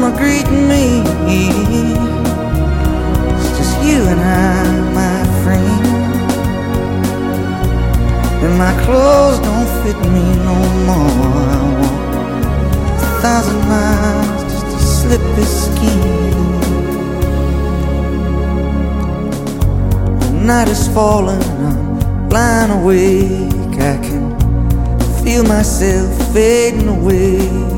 gonna greet me. It's just you and I, my friend. And my clothes don't fit me no more. I walk a thousand miles just to slip this key. The night is falling, I'm blind awake. I can feel myself fading away.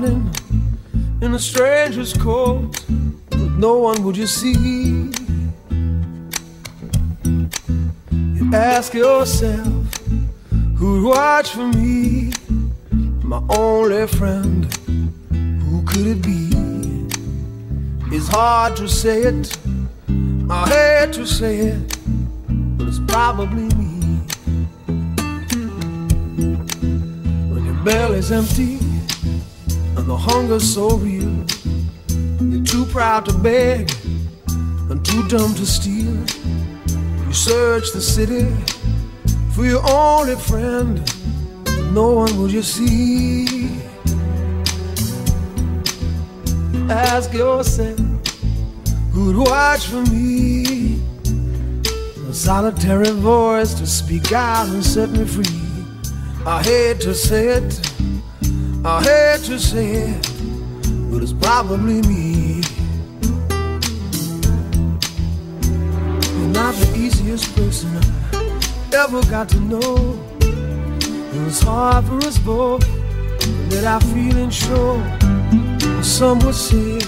morning in a stranger's coat, but no one would you see. You ask yourself, who'd watch for me? My only friend, who could it be? It's hard to say it, I hate to say it, but it's probably me. When your belly's empty and the hunger so real. You're too proud to beg and too dumb to steal. You search the city for your only friend, no one will you see. Ask yourself who'd watch for me? A solitary voice to speak out and set me free. I hate to say it. I hate to say it, but it's probably me. You're not the easiest person I ever got to know. And it's hard for us both that I feel and show. Some would say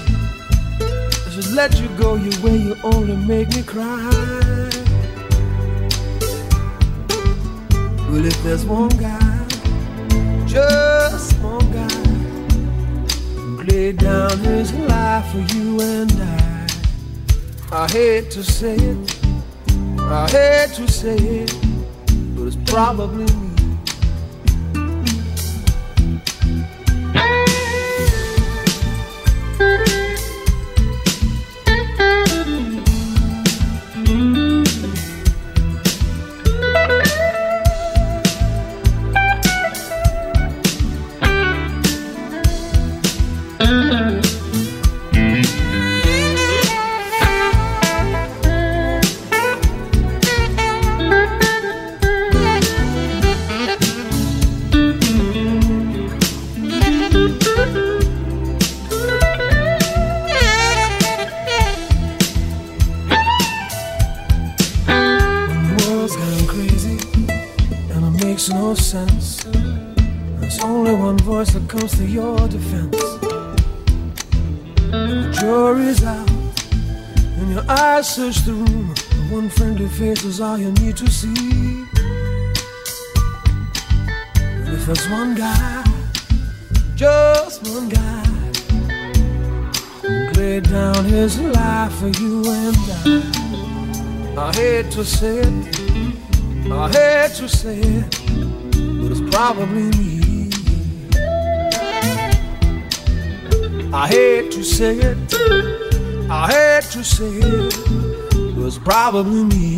I should let you go your way, you only make me cry. Well, if there's one guy, just one laid down his life for you and I, I hate to say it, I hate to say it, but it's probably me. Is all you need to see. if there's one guy, just one guy, who laid down his life for you and I, I hate to say it, I hate to say it, but it's probably me. I hate to say it, I hate to say it was probably me.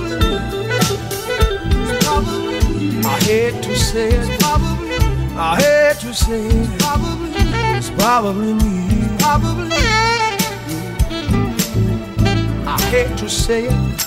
Hate to say it. Probably. I hate to say it. It's probably me. I hate to say it.